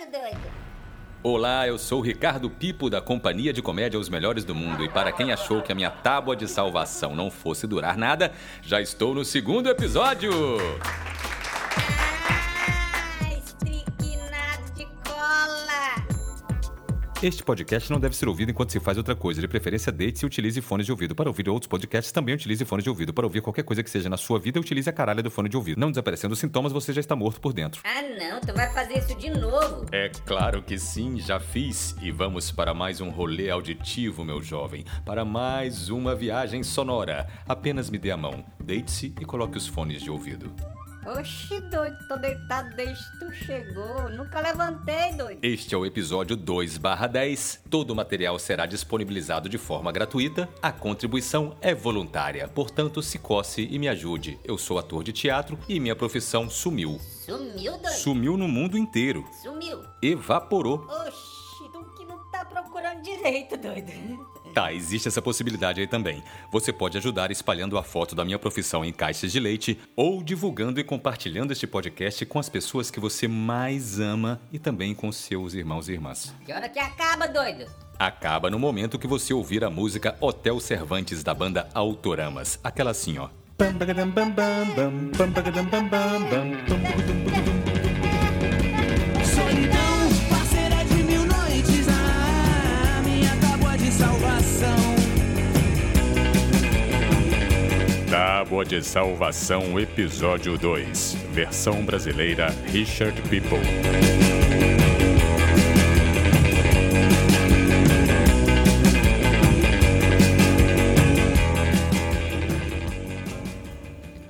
doido, doido. Olá, eu sou Ricardo Pipo da Companhia de Comédia Os Melhores do Mundo. E para quem achou que a minha tábua de salvação não fosse durar nada, já estou no segundo episódio. Este podcast não deve ser ouvido enquanto se faz outra coisa. De preferência, deite-se e utilize fones de ouvido. Para ouvir outros podcasts, também utilize fones de ouvido. Para ouvir qualquer coisa que seja na sua vida, utilize a caralha do fone de ouvido. Não desaparecendo os sintomas, você já está morto por dentro. Ah, não, tu vai fazer isso de novo. É claro que sim, já fiz. E vamos para mais um rolê auditivo, meu jovem. Para mais uma viagem sonora. Apenas me dê a mão, deite-se e coloque os fones de ouvido. Oxi, doido, tô deitado desde que tu chegou. Nunca levantei, doido. Este é o episódio 2/10. Todo o material será disponibilizado de forma gratuita. A contribuição é voluntária, portanto, se coce e me ajude. Eu sou ator de teatro e minha profissão sumiu. Sumiu, doido. Sumiu no mundo inteiro. Sumiu. Evaporou. Oxi, tu que não tá procurando direito, doido. Tá, existe essa possibilidade aí também. Você pode ajudar espalhando a foto da minha profissão em caixas de leite ou divulgando e compartilhando este podcast com as pessoas que você mais ama e também com seus irmãos e irmãs. Que hora que acaba, doido? Acaba no momento que você ouvir a música Hotel Cervantes da banda Autoramas. Aquela assim, ó. Tábua de Salvação, episódio 2. Versão brasileira Richard People.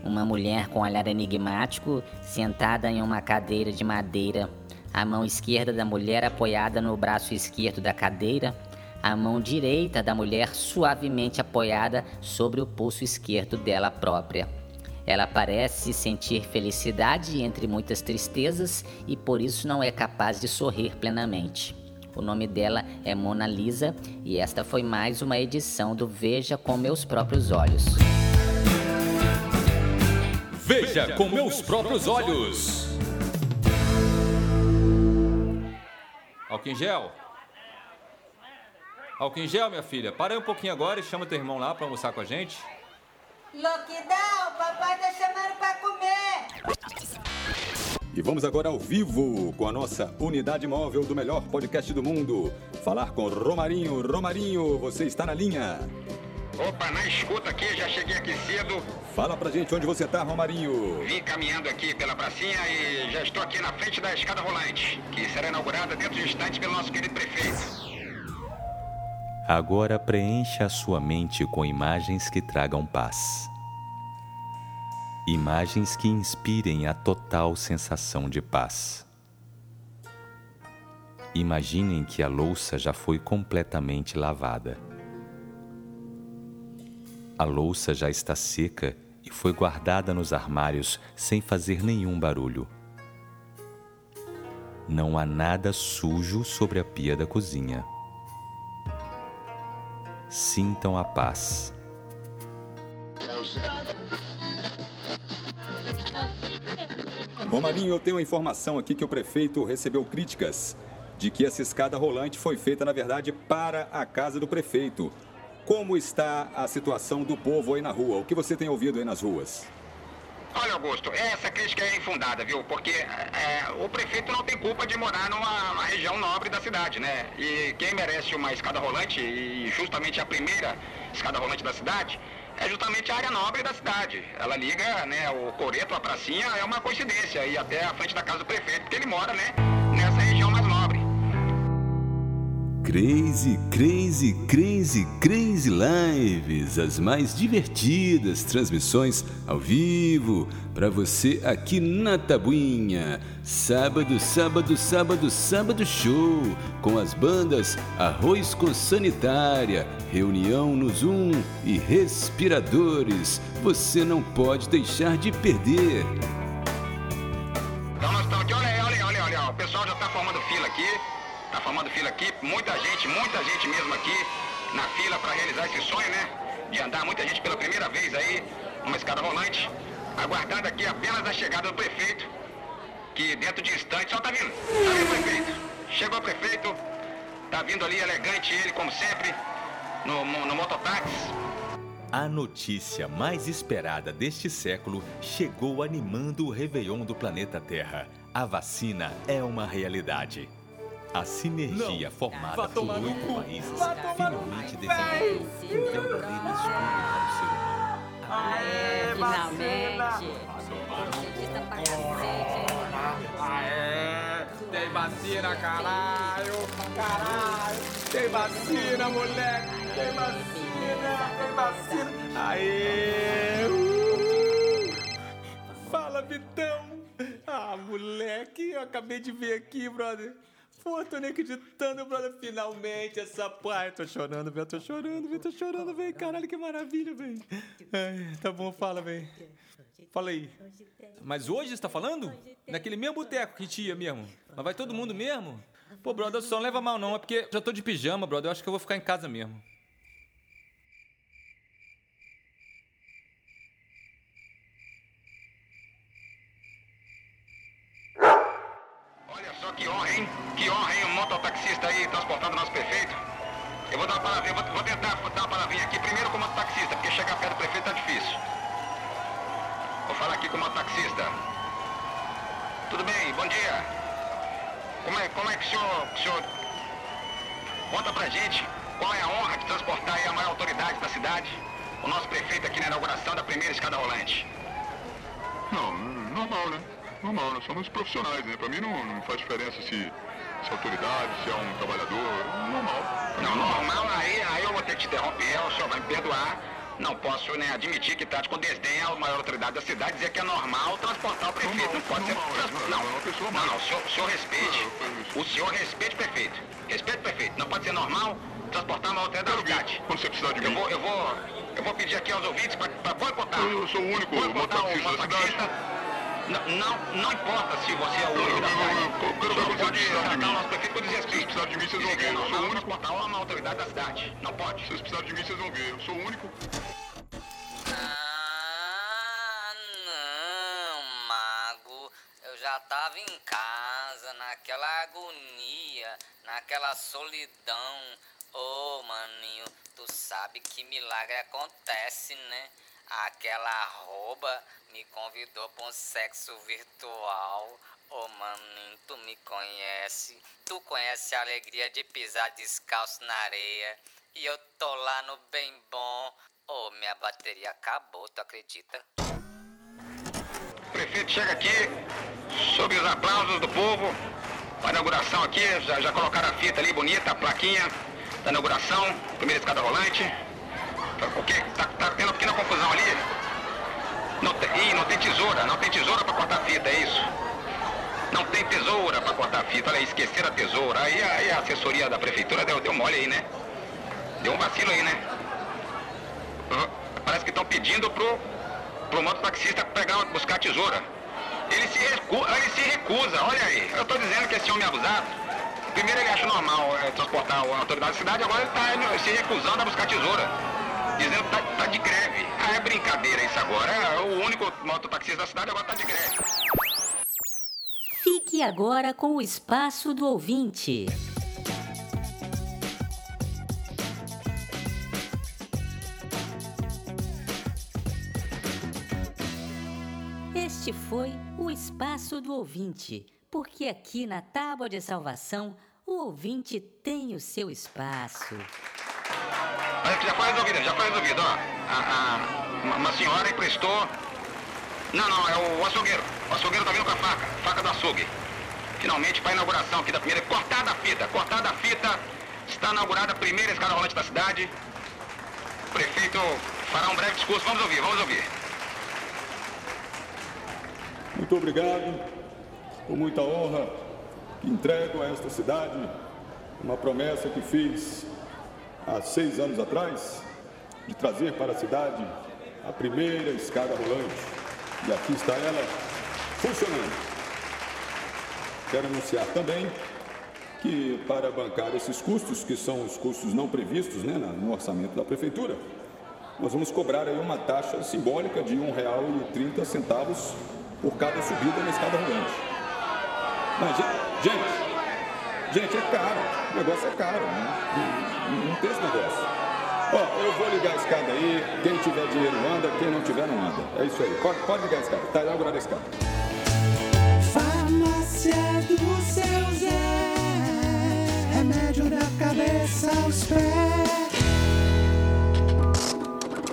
Uma mulher com olhar enigmático, sentada em uma cadeira de madeira, a mão esquerda da mulher apoiada no braço esquerdo da cadeira, a mão direita da mulher suavemente apoiada sobre o pulso esquerdo dela própria. Ela parece sentir felicidade entre muitas tristezas e por isso não é capaz de sorrir plenamente. O nome dela é Mona Lisa e esta foi mais uma edição do Veja com Meus Próprios Olhos. Veja com meus próprios olhos. Álcool em gel. Álcool em gel, minha filha. Para aí um pouquinho agora e chama teu irmão lá pra almoçar com a gente. Loquidão, papai tá chamando pra comer. E vamos agora ao vivo com a nossa unidade móvel do melhor podcast do mundo. Falar com Romarinho. Romarinho, você está na linha. Opa, na escuta aqui, já cheguei aqui cedo, Fala pra gente onde você tá, Romarinho. vim caminhando aqui pela pracinha e já estou aqui na frente da escada rolante, que será inaugurada dentro de instantes pelo nosso querido prefeito. Agora preencha a sua mente com imagens que tragam paz. Imagens que inspirem a total sensação de paz. Imaginem que a louça já foi completamente lavada. A louça já está seca e foi guardada nos armários sem fazer nenhum barulho. Não há nada sujo sobre a pia da cozinha. Sintam a paz. Romarinho, eu tenho uma informação aqui que o prefeito recebeu críticas de que essa escada rolante foi feita, na verdade, para a casa do prefeito. Como está a situação do povo aí na rua? O que você tem ouvido aí nas ruas? Olha, Augusto, essa crítica é infundada, viu? Porque é, o prefeito não tem culpa de morar numa, região nobre da cidade, né? E quem merece uma escada rolante, e justamente a primeira escada rolante da cidade, é justamente a área nobre da cidade. Ela liga, né, o coreto à pracinha, é uma coincidência, e até a frente da casa do prefeito, porque ele mora, né, nessa região. Crazy, crazy, crazy, crazy lives, as mais divertidas transmissões ao vivo para você aqui na Tabuinha. Sábado, sábado, sábado, sábado show com as bandas Arroz com Sanitária, Reunião no Zoom e Respiradores. Você não pode deixar de perder. Então nós olha aí, olha aí, olha aí, o pessoal já está formando fila aqui, está formando fila aqui, muita gente, muita gente mesmo aqui na fila para realizar esse sonho, né? De andar muita gente pela primeira vez aí, numa escada rolante, aguardando aqui apenas a chegada do prefeito que dentro de instantes, ó, tá vindo. Tá vindo o prefeito. Chegou o prefeito, tá vindo ali elegante ele, como sempre, no, no mototáxi. A notícia mais esperada deste século chegou animando o Réveillon do planeta Terra. A vacina é uma realidade. A sinergia formada Vá por oito países finalmente desenvolveu um verdadeiro escudo para o ser humano. Pra cacete. Aê, tem vacina, caralho! Caralho! Tem vacina, moleque! Tem vacina! Tem vacina! Aê! Uhul. Fala, Vitão! Ah, moleque, eu acabei de ver aqui, brother. Pô, tô nem acreditando, brother. Finalmente essa pai. Tô chorando, velho. Tô chorando, velho. Tô chorando, velho. Caralho, que maravilha, velho. Tá bom, fala, velho. Fala aí. Mas hoje você tá falando? Naquele mesmo boteco que a gente ia mesmo. Mas vai todo mundo mesmo? Pô, brother, só não leva mal não. É porque já tô de pijama, brother. Eu acho que eu vou ficar em casa mesmo. Olha só que honra, hein? Que honra, hein? Um mototaxista aí transportando o nosso prefeito. Eu vou dar uma palavrinha, vou, vou tentar dar uma palavrinha aqui primeiro com o mototaxista, porque chegar perto do prefeito tá difícil. Vou falar aqui com o mototaxista. Tudo bem, bom dia. Como é, como é que o senhor, o senhor conta pra gente qual é a honra de transportar aí a maior autoridade da cidade, o nosso prefeito aqui na inauguração da primeira escada rolante? Não, normal, né? Normal, nós somos profissionais, né? Pra mim não, não faz diferença se, se é autoridade, se é um trabalhador, normal. Não, normal, aí, aí eu vou ter que te interromper, o senhor vai me perdoar. Não posso né, admitir que trate com desdém a maior autoridade da cidade dizer que é normal transportar o prefeito. Não pode ser. normal, trans- é, Não, uma não, não, o senhor, o senhor respeite. Não, isso. O senhor respeite o prefeito. Respeite o prefeito. Não pode ser normal transportar a maior autoridade da cidade. quando você precisar de Eu mim. vou, eu vou, eu vou pedir aqui aos ouvintes para boicotar. Eu sou o único mototaxista da mototaxista. Não, não, não importa se você é o único da eu- cidade. eu- eu quero O ver senhor quando pode mim. o nosso prefeito Se desrespeito. precisar de mim, vocês vão ver. é Eu sou o único. transportar uma autoridade da cidade. Não pode. Se vocês precisarem de mim, vocês vão ver. Eu sou o único. Ah, não, mago. Eu já tava em casa, naquela agonia, naquela solidão. Ô, maninho, tu sabe que milagre acontece, né? Aquela arroba me convidou pra um sexo virtual. Ô, maninho, tu me conhece. Tu conhece a alegria de pisar descalço na areia. E eu tô lá no bem bom. Ô, minha bateria acabou, tu acredita? Prefeito chega aqui, sob os aplausos do povo, a inauguração aqui, já, já colocaram a fita ali bonita, a plaquinha da inauguração, primeira escada rolante. O quê? Tá, tá tendo uma pequena confusão ali? Não tem, ih, não tem tesoura, não tem tesoura pra cortar a fita, é isso? Não tem tesoura pra cortar a fita, olha aí, esqueceram a tesoura. Aí, aí a assessoria da prefeitura deu, deu mole aí, né? Deu um vacilo aí, né? Parece que estão pedindo pro, pro mototaxista pegar, buscar a tesoura. Ele se, recu- ele se recusa, olha aí. Eu tô dizendo que esse homem é abusado. Primeiro ele acha normal é, transportar a autoridade da cidade, agora ele tá indo- se recusando a buscar tesoura. Dizendo que tá, tá de greve. Ah, é brincadeira isso agora. É, o único mototaxista da cidade agora tá de greve. Fique agora com o espaço do ouvinte. Este foi o espaço do ouvinte, porque aqui na Tábua de Salvação o ouvinte tem o seu espaço. Já foi resolvido, já foi resolvido, ó. A, a- uma, senhora emprestou. Não, não, é o açougueiro. O açougueiro tá vindo com a faca, faca do açougue. Finalmente, para a inauguração aqui da primeira. Cortada a fita, cortada a fita. Está inaugurada a primeira escada rolante da cidade. O prefeito fará um breve discurso. Vamos ouvir, vamos ouvir. Muito obrigado por muita honra entrego a esta cidade, uma promessa que fiz há seis anos atrás, de trazer para a cidade a primeira escada rolante. E aqui está ela funcionando. Quero anunciar também que para bancar esses custos, que são os custos não previstos né, no orçamento da prefeitura, nós vamos cobrar aí uma taxa simbólica de R$ 1,30 por cada subida na escada rolante. Mas, gente, gente, é caro. O negócio é caro. Não, não, não tem esse negócio. Ó, eu vou ligar a escada aí. Quem tiver dinheiro anda, quem não tiver não anda. É isso aí. Pode, pode ligar a escada. Tá inaugurada a escada. Farmácia do seu Zé, remédio da cabeça aos pés.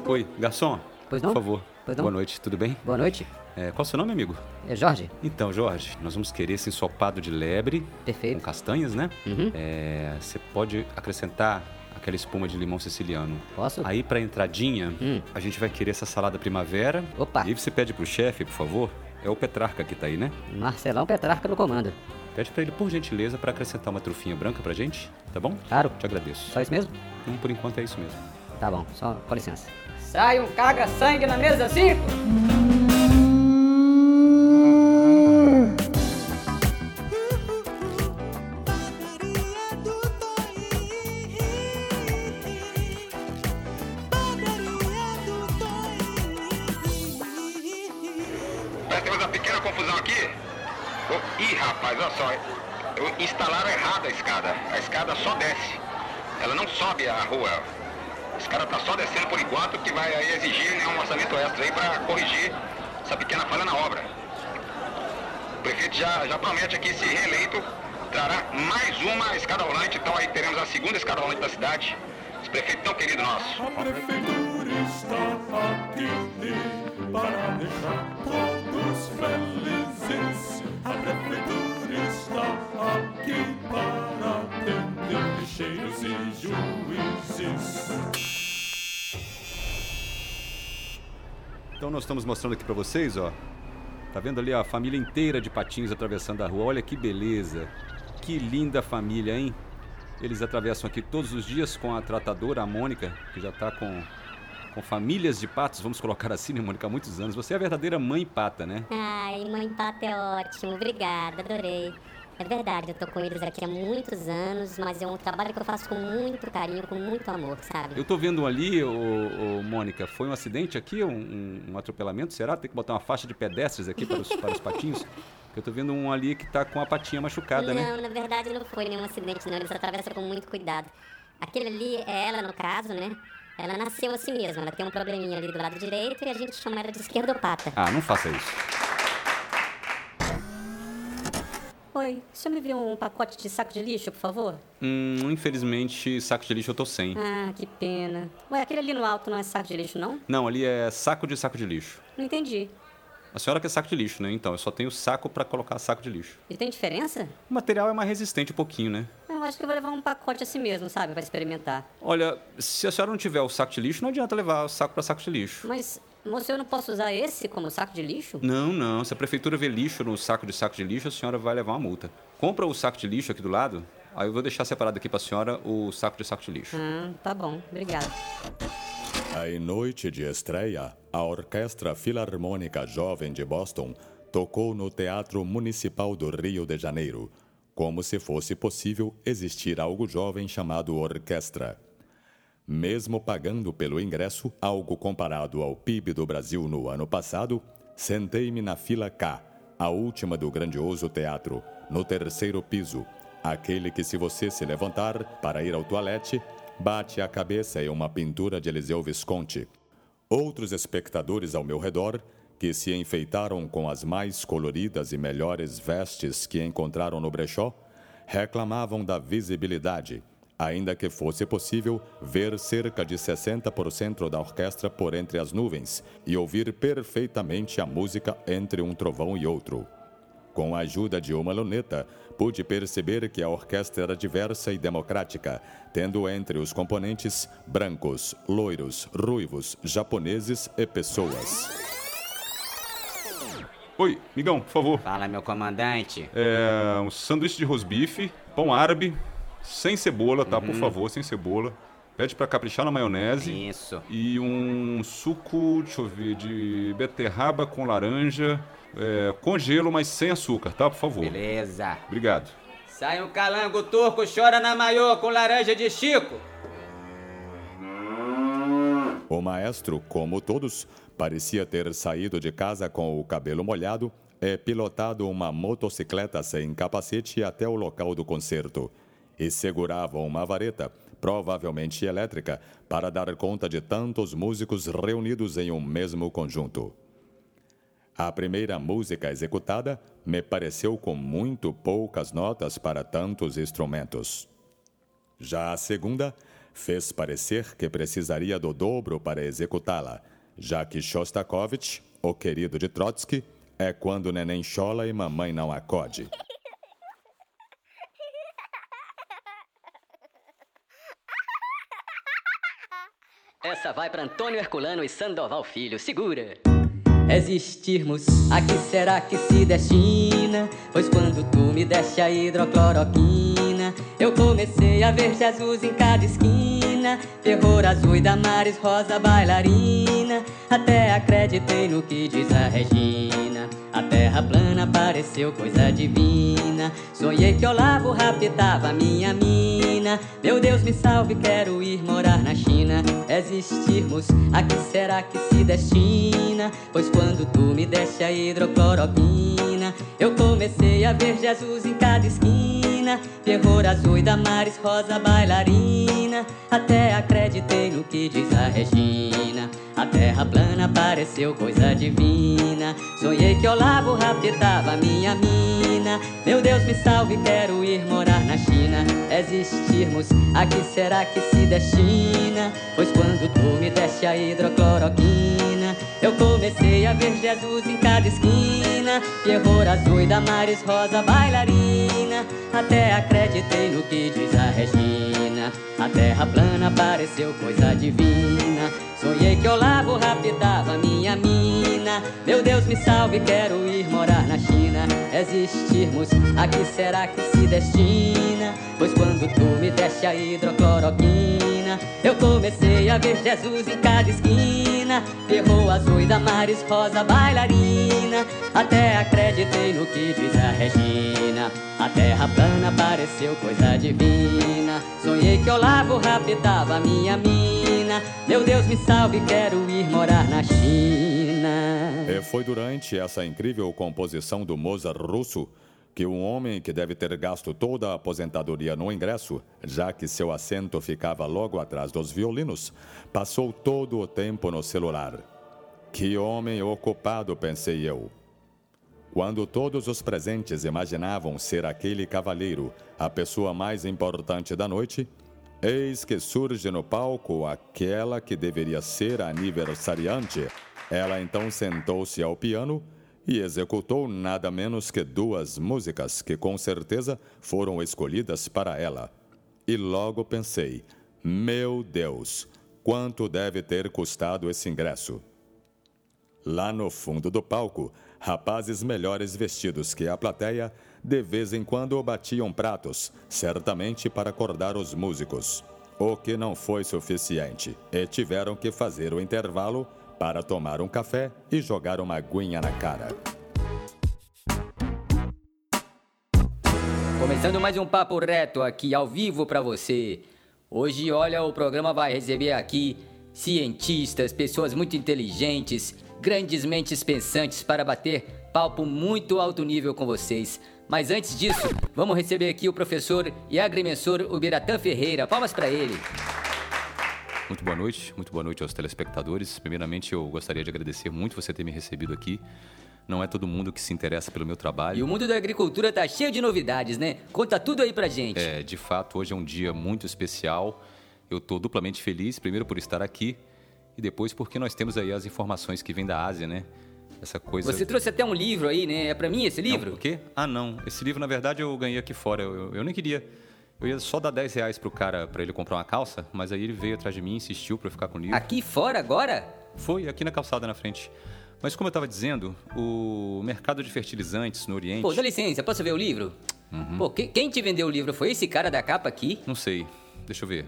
Oi, garçom. Pois não? Por favor. Pois não? Boa noite, tudo bem? Boa noite. É, qual é o seu nome, amigo? É Jorge? Então, Jorge, nós vamos querer esse ensopado de lebre. Perfeito. Com castanhas, né? Uhum. É, você pode acrescentar aquela espuma de limão siciliano. Posso? Aí, pra entradinha, Hum. a gente vai querer essa salada primavera. Opa. E você pede pro chefe, por favor. É o Petrarca que tá aí, né? Marcelão Petrarca no comando. Pede pra ele, por gentileza, pra acrescentar uma trufinha branca pra gente, tá bom? Claro. Te agradeço. Só isso mesmo? Hum, por enquanto é isso mesmo. Tá bom, só com licença. Sai um caga-sangue na mesa 5. Vai aí exigir né, um orçamento extra aí para corrigir essa pequena falha na obra. O prefeito já, já promete aqui, se reeleito, trará mais uma escada rolante. Então aí teremos a segunda escada rolante da cidade. Esse prefeito tão querido nosso. Então nós estamos mostrando aqui pra vocês, ó. Tá vendo ali a família inteira de patinhos atravessando a rua? Olha que beleza. Que linda família, hein? Eles atravessam aqui todos os dias com a tratadora, a Mônica, que já tá com, com famílias de patos, vamos colocar assim, né, Mônica, há muitos anos. Você é a verdadeira mãe pata, né? Ai, mãe pata é ótimo, obrigada, adorei. É verdade, eu tô com eles aqui há muitos anos, mas é um trabalho que eu faço com muito carinho, com muito amor, sabe? Eu tô vendo um ali, ô, ô, Mônica, foi um acidente aqui, um, um- atropelamento? Será? Tem que botar uma faixa de pedestres aqui para os, para os patinhos? Eu tô vendo um ali que tá com a patinha machucada, né? não, na verdade não foi nenhum acidente, não. Eles atravessam com muito cuidado. Aquele ali é ela, no caso, né? Ela nasceu assim mesmo, ela tem um probleminha ali do lado direito e a gente chama ela de esquerdopata. Ah, não faça isso. Oi, você me viu um pacote de saco de lixo, por favor? Hum, infelizmente, saco de lixo eu tô sem. Ah, que pena. Ué, aquele ali no alto não é saco de lixo, não? Não, ali é saco de saco de lixo. Não entendi. A senhora quer saco de lixo, né? Então, eu só tenho saco pra colocar saco de lixo. E tem diferença? O material é mais resistente um pouquinho, né? Eu acho que eu vou levar um pacote assim mesmo, sabe? Pra experimentar. Olha, se a senhora não tiver o saco de lixo, não adianta levar o saco pra saco de lixo. Mas, moço, eu não posso usar esse como saco de lixo? Não, não. Se a prefeitura vê lixo no saco de saco de lixo, a senhora vai levar uma multa. Compra o saco de lixo aqui do lado, aí eu vou deixar separado aqui pra senhora o saco de saco de lixo. Ah, tá bom. Obrigada. Em noite de estreia, a Orquestra Filarmônica Jovem de Boston tocou no Teatro Municipal do Rio de Janeiro, como se fosse possível existir algo jovem chamado orquestra. Mesmo pagando pelo ingresso algo comparado ao PIB do Brasil no ano passado, sentei-me na fila K, a última do grandioso teatro, no terceiro piso, aquele que, se você se levantar para ir ao toalete, bate a cabeça em uma pintura de Eliseu Visconti. Outros espectadores ao meu redor, que se enfeitaram com as mais coloridas e melhores vestes que encontraram no brechó, reclamavam da visibilidade, ainda que fosse possível ver cerca de 60% da orquestra por entre as nuvens e ouvir perfeitamente a música entre um trovão e outro. Com a ajuda de uma luneta, pude perceber que a orquestra era diversa e democrática, tendo entre os componentes brancos, loiros, ruivos, japoneses e pessoas. Oi, migão, por favor. Fala, meu comandante. É, um sanduíche de rosbife, pão árabe, sem cebola, tá? Por Uhum. favor, sem cebola. Pede pra caprichar na maionese. Isso. E um suco, deixa eu ver, de beterraba com laranja, é, com gelo, mas sem açúcar, tá? Por favor. Beleza. Obrigado. Sai um calango turco, chora na maiô com laranja de Chico. O maestro, como todos, parecia ter saído de casa com o cabelo molhado, é pilotado uma motocicleta sem capacete até o local do concerto e segurava uma vareta, provavelmente elétrica, para dar conta de tantos músicos reunidos em um mesmo conjunto. A primeira música executada me pareceu com muito poucas notas para tantos instrumentos. Já a segunda fez parecer que precisaria do dobro para executá-la, já que Shostakovich, o querido de Trotsky, é quando neném chola e mamãe não acode. Essa vai para Antônio Herculano e Sandoval Filho. Segura! Existirmos, a que será que se destina? Pois quando tu me deste a hidrocloroquina, eu comecei a ver Jesus em cada esquina. Terror azul e Damares rosa bailarina. Até acreditei no que diz a Regina. A terra plana pareceu coisa divina. Sonhei que Olavo raptava minha mina. Meu Deus me salve, quero ir morar na China. Existirmos, a que será que se destina? Pois quando tu me deste a hidrocloroquina, eu comecei a ver Jesus em cada esquina. Terror azul e Damares rosa bailarina. Até acreditei no que diz a Regina. A terra plana pareceu coisa divina. Sonhei que Olavo raptava minha mina. Meu Deus me salve, quero ir morar na China. Existirmos, a que será que se destina? Pois quando tu me deste a hidrocloroquina, eu comecei a ver Jesus em cada esquina. Terror azul e Damares rosa bailarina. Até acreditei no que diz a Regina. A terra plana pareceu coisa divina. Sonhei que Olavo raptava minha mina. Meu Deus me salve, quero ir morar na China. Existirmos, a que será que se destina? Pois quando tu me deste a hidrocloroquina, eu comecei a ver Jesus em cada esquina. Terror azul e Damares rosa bailarina. Até acreditei no que diz a Regina. A terra plana pareceu coisa divina. Sonhei que Olavo raptava minha mina. Meu Deus me salve, quero ir morar na China. E foi durante essa incrível composição do Mozart russo que um homem que deve ter gasto toda a aposentadoria no ingresso, já que seu assento ficava logo atrás dos violinos, passou todo o tempo no celular. Que homem ocupado, pensei eu. Quando todos os presentes imaginavam ser aquele cavalheiro a pessoa mais importante da noite, eis que surge no palco aquela que deveria ser a aniversariante. Ela então sentou-se ao piano e executou nada menos que duas músicas que com certeza foram escolhidas para ela. E logo pensei: meu Deus, quanto deve ter custado esse ingresso? Lá no fundo do palco, rapazes melhores vestidos que a plateia de vez em quando batiam pratos, certamente para acordar os músicos. O que não foi suficiente, e tiveram que fazer o intervalo para tomar um café e jogar uma aguinha na cara. Começando mais um papo reto aqui ao vivo para você. Hoje, olha, o programa vai receber aqui cientistas, pessoas muito inteligentes, grandes mentes pensantes para bater papo muito alto nível com vocês. Mas antes disso, vamos receber aqui o professor e agrimensor Ubiratã Ferreira. Palmas para ele. Muito boa noite, muito boa noite aos telespectadores. Primeiramente, eu gostaria de agradecer muito você ter me recebido aqui. Não é todo mundo que se interessa pelo meu trabalho. E o mundo da agricultura tá cheio de novidades, né? Conta tudo aí pra gente. É, de fato, hoje é um dia muito especial. Eu estou duplamente feliz, primeiro por estar aqui e depois porque nós temos aí as informações que vêm da Ásia, né? Essa coisa. Você trouxe até um livro aí, né? É pra mim esse livro? Não, o quê? Ah, não. Esse livro, na verdade, eu ganhei aqui fora. Eu, eu, eu nem queria. Eu ia só dar 10 reais pro cara para ele comprar uma calça, mas aí ele veio atrás de mim, insistiu para eu ficar com o livro. Aqui fora agora? Foi, aqui na calçada na frente. Mas como eu estava dizendo, o mercado de fertilizantes no Oriente. Pô, dá licença, posso ver o livro? Uhum. Pô, que- quem te vendeu o livro foi esse cara da capa aqui? Não sei. Deixa eu ver.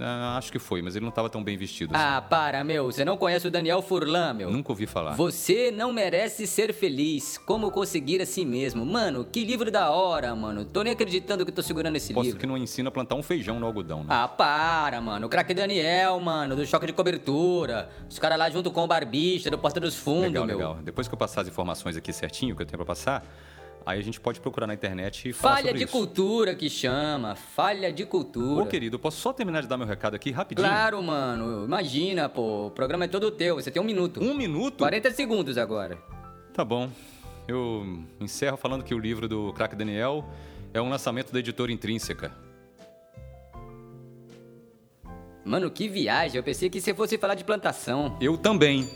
Ah, acho que foi, mas ele não estava tão bem vestido. assim. Ah, para, meu. Você não conhece o Daniel Furlan, meu? Nunca ouvi falar. Você não merece ser feliz. Como conseguir a si mesmo. Mano, que livro da hora, mano. Tô nem acreditando que tô segurando esse Posso livro. que não ensina a plantar um feijão no algodão, né? Ah, para, mano. O craque Daniel, mano, do choque de cobertura. Os caras lá junto com o barbicha, do Porta dos Fundos, legal, meu. legal. Depois que eu passar as informações aqui certinho que eu tenho pra passar, aí a gente pode procurar na internet e falar Falha de isso. cultura que chama. Falha de cultura. Ô, querido, posso só terminar de dar meu recado aqui rapidinho? Claro, mano. Imagina, pô. O programa é todo teu. Você tem um minuto. Um minuto? 40 segundos agora. Tá bom. Eu encerro falando que o livro do craque Daniel é um lançamento da editora Intrínseca. Mano, que viagem. Eu pensei que você fosse falar de plantação. Eu também.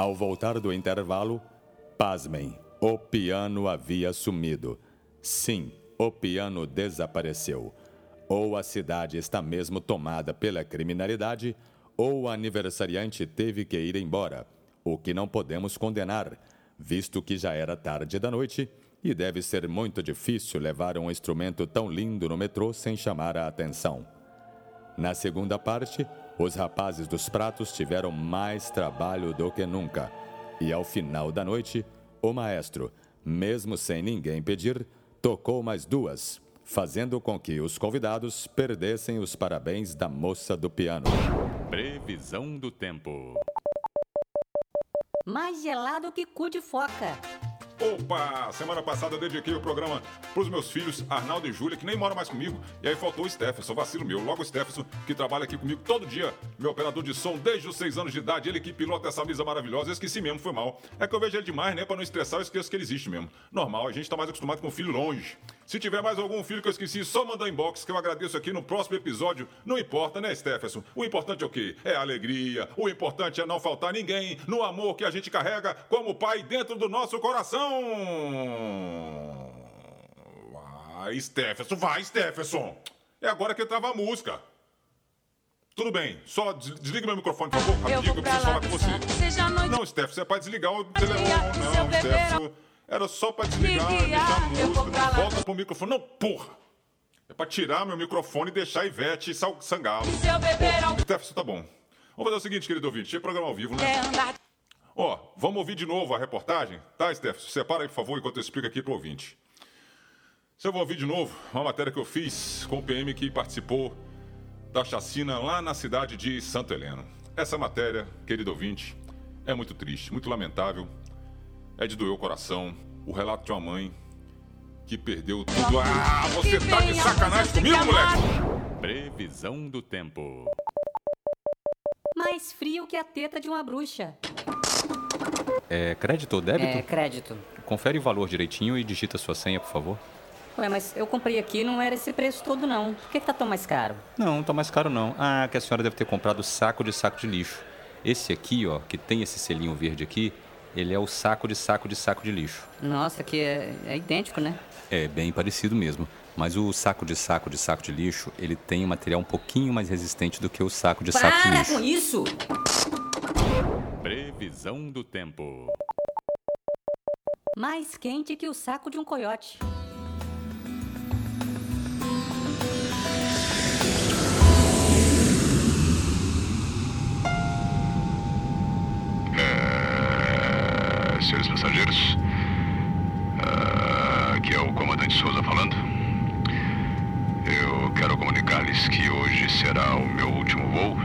Ao voltar do intervalo, pasmem, o piano havia sumido. Sim, o piano desapareceu. Ou a cidade está mesmo tomada pela criminalidade, ou o aniversariante teve que ir embora, o que não podemos condenar, visto que já era tarde da noite e deve ser muito difícil levar um instrumento tão lindo no metrô sem chamar a atenção. Na segunda parte, os rapazes dos pratos tiveram mais trabalho do que nunca. E ao final da noite, o maestro, mesmo sem ninguém pedir, tocou mais duas, fazendo com que os convidados perdessem os parabéns da moça do piano. Previsão do tempo. Mais gelado que cu de foca. Opa! Semana passada eu dediquei o programa pros meus filhos, Arnaldo e Júlia, que nem moram mais comigo. E aí faltou o Stefferson, vacilo meu. Logo o Stefferson, que trabalha aqui comigo todo dia, meu operador de som desde os seis anos de idade, ele que pilota essa mesa maravilhosa. Eu esqueci mesmo, foi mal. É que eu vejo ele demais, né? Pra não estressar, eu esqueço que ele existe mesmo. Normal, a gente tá mais acostumado com o filho longe. Se tiver mais algum filho que eu esqueci, só manda inbox que eu agradeço aqui no próximo episódio. Não importa, né, Stefferson? O importante é o quê? É a alegria. O importante é não faltar ninguém no amor que a gente carrega como pai dentro do nosso coração. Vai, Stefferson, vai, Stefferson. É agora que trava a música. Tudo bem, só des- desliga meu microfone, por favor, rapidinho, eu preciso falar com você. Não, Stefferson, você é pra desligar o telefone. Não, Stefferson. Era só pra desligar e deixar música. Não volta pro microfone. Não, porra! É pra tirar meu microfone e deixar a Ivete sangalo. Stefferson, tá bom. Vamos fazer o seguinte, querido ouvinte. É programa ao vivo, né? Ó, vamos ouvir de novo a reportagem? Tá, Stefferson? Separa aí, por favor, enquanto eu explico aqui pro ouvinte. Se eu vou ouvir de novo, uma matéria que eu fiz com o PM que participou da chacina lá na cidade de Santo Heleno. Essa matéria, querido ouvinte, é muito triste, muito lamentável. É de doer o coração. O relato de uma mãe que perdeu tudo. Ah, você tá de sacanagem comigo, moleque? Previsão do tempo. Mais frio que a teta de uma bruxa. É crédito ou débito? É, crédito. Confere o valor direitinho e digita sua senha, por favor. Ué, mas eu comprei aqui e não era esse preço todo, não. Por que, que tá tão mais caro? Não, não tá mais caro não. Ah, que a senhora deve ter comprado saco de saco de lixo. Esse aqui, ó, que tem esse selinho verde aqui, ele é o saco de saco de saco de lixo. Nossa, que é, é idêntico, né? É bem parecido mesmo. Mas o saco de saco de saco de lixo, ele tem um material um pouquinho mais resistente do que o saco de saco de Para lixo. com isso! Previsão do tempo. Mais quente que o saco de um coiote. Senhores passageiros, ah, aqui é o comandante Souza falando. Eu quero comunicar-lhes que hoje será o meu último voo.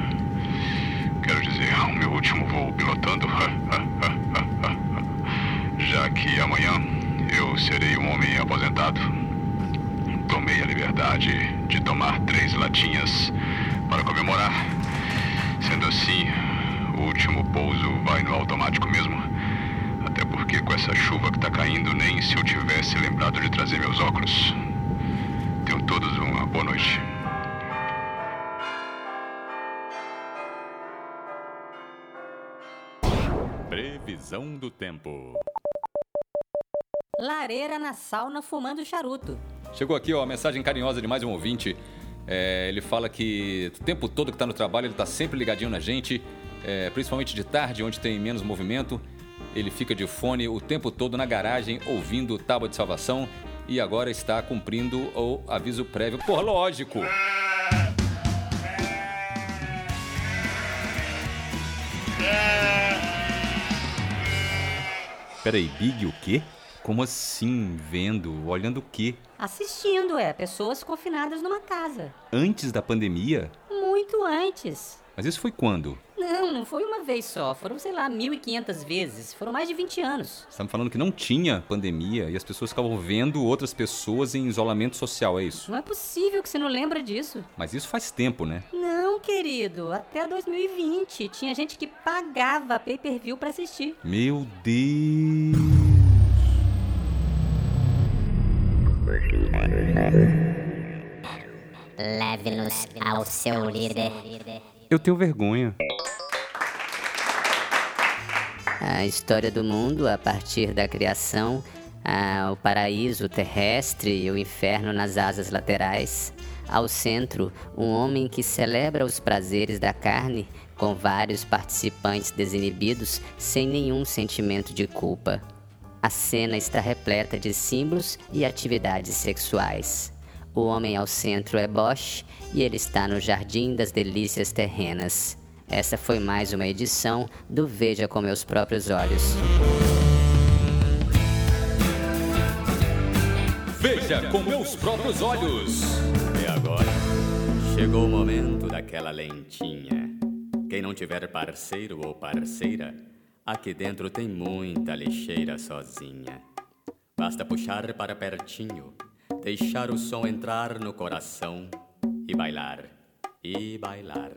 Quero dizer, o meu último voo pilotando. Já que amanhã eu serei um homem aposentado. Tomei a liberdade de tomar três latinhas para comemorar. Sendo assim, o último pouso vai no automático mesmo. Essa chuva que tá caindo, nem se eu tivesse lembrado de trazer meus óculos. Tenham todos uma boa noite. Previsão do tempo. Lareira na sauna fumando charuto. Chegou aqui, ó, a mensagem carinhosa de mais um ouvinte. É, ele fala que o tempo todo que tá no trabalho, ele tá sempre ligadinho na gente, é, principalmente de tarde, onde tem menos movimento. Ele fica de fone o tempo todo na garagem, ouvindo Tábua de Salvação. e agora está cumprindo o aviso prévio. Por lógico. Peraí, Big o quê? Como assim? Vendo? Olhando o quê? Assistindo, é. Pessoas confinadas numa casa. Antes da pandemia? Muito antes. Mas isso foi quando? Não, não foi uma vez só. Foram, sei lá, 1.500 vezes. Foram mais de 20 anos. Você tá me falando que não tinha pandemia e as pessoas ficavam vendo outras pessoas em isolamento social, é isso? Não é possível que você não lembra disso. Mas isso faz tempo, né? Não, querido. Até 2020. Tinha gente que pagava pay-per-view pra assistir. Meu Deus! Leve-nos ao seu líder. Eu tenho vergonha. A história do mundo a partir da criação, ah, o paraíso terrestre e o inferno nas asas laterais. Ao centro, um homem que celebra os prazeres da carne, com vários participantes desinibidos, sem nenhum sentimento de culpa. A cena está repleta de símbolos e atividades sexuais. O homem ao centro é Bosch e ele está no Jardim das Delícias Terrenas. Essa foi mais uma edição do Veja com Meus Próprios Olhos. Veja com meus próprios olhos. E agora? Chegou o momento daquela lentinha. Quem não tiver parceiro ou parceira, aqui dentro tem muita lixeira sozinha. Basta puxar para pertinho, deixar o som entrar no coração e bailar, e bailar.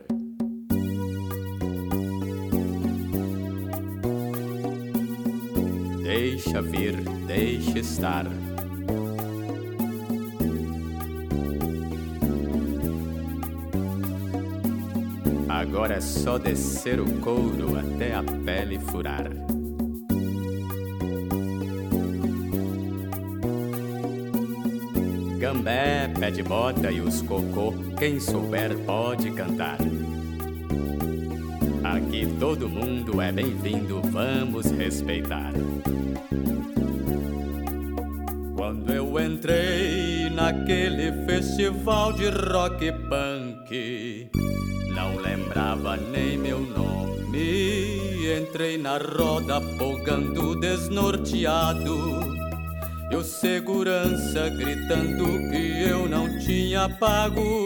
Deixa vir, deixa estar. Agora é só descer o couro até a pele furar. Gambé, pé de bota e os cocô, quem souber pode cantar. Aqui todo mundo é bem-vindo, vamos respeitar. Quando eu entrei naquele festival de rock punk, não lembrava nem meu nome. Entrei na roda pogando desnorteado. E o segurança gritando que eu não tinha pago.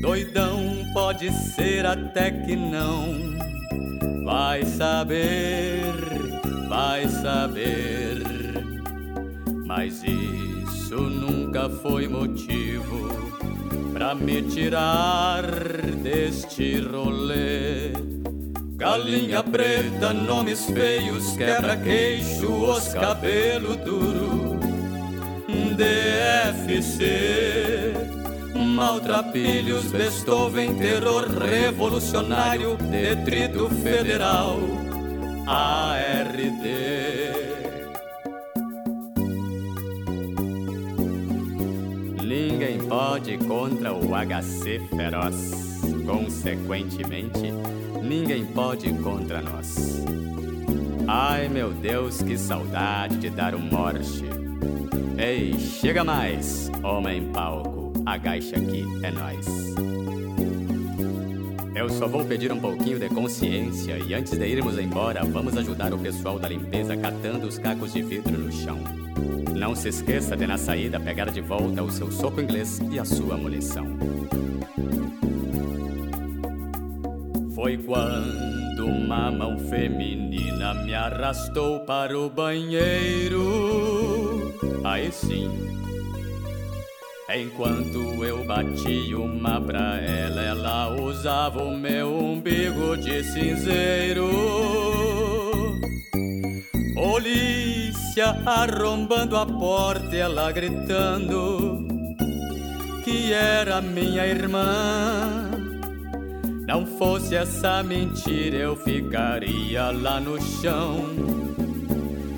Doidão pode ser até que não. Vai saber, vai saber. Mas isso nunca foi motivo pra me tirar deste rolê. Galinha preta, nomes feios, quebra-queixo, os cabelo duro. DFC, maltrapilhos, Beethoven, terror revolucionário, detrito federal, ARD. Ninguém pode contra o HC feroz. Consequentemente, ninguém pode contra nós. Ai meu Deus, que saudade de dar um morte. Ei, chega mais, homem palco, agacha aqui, é nós. Eu só vou pedir um pouquinho de consciência e antes de irmos embora, vamos ajudar o pessoal da limpeza catando os cacos de vidro no chão. Não se esqueça de na saída pegar de volta o seu soco inglês e a sua munição. Foi quando uma mão feminina me arrastou para o banheiro. Aí sim. Enquanto eu bati uma pra ela, ela usava o meu umbigo de cinzeiro. Polícia arrombando a porta, ela gritando que era minha irmã. Não fosse essa mentira, eu ficaria lá no chão,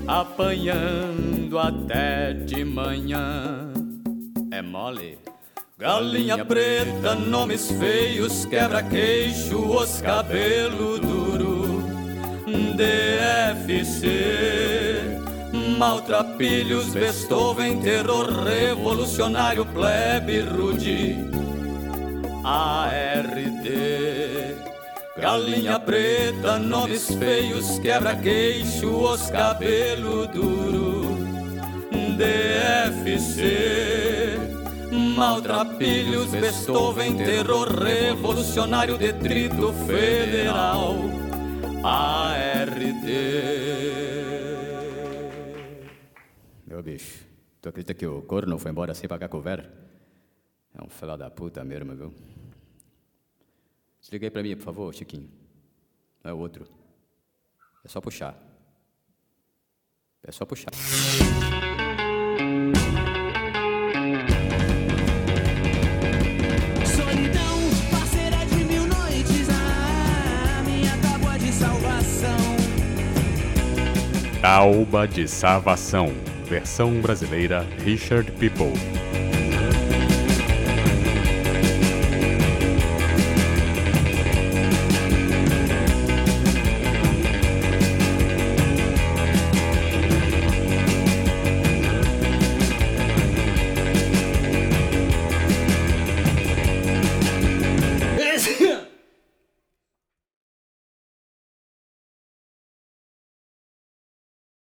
apanhando até de manhã. É mole? Galinha preta, nomes feios, quebra-queixo, os cabelo duro. DFC, maltrapilhos, Beethoven, terror revolucionário, plebe rude, ARD, galinha preta, nomes feios, quebra-queixo, os cabelo duro, DFC, maltrapilhos, Beethoven, terror revolucionário, detrito federal, ARD. Ô bicho, tu acredita que o corno foi embora sem pagar cover? É um filho da puta mesmo, viu? Aí pra mim, por favor, Chiquinho. Não é o outro. É só puxar. É só puxar. Tauba de Salvação, versão brasileira Richard People.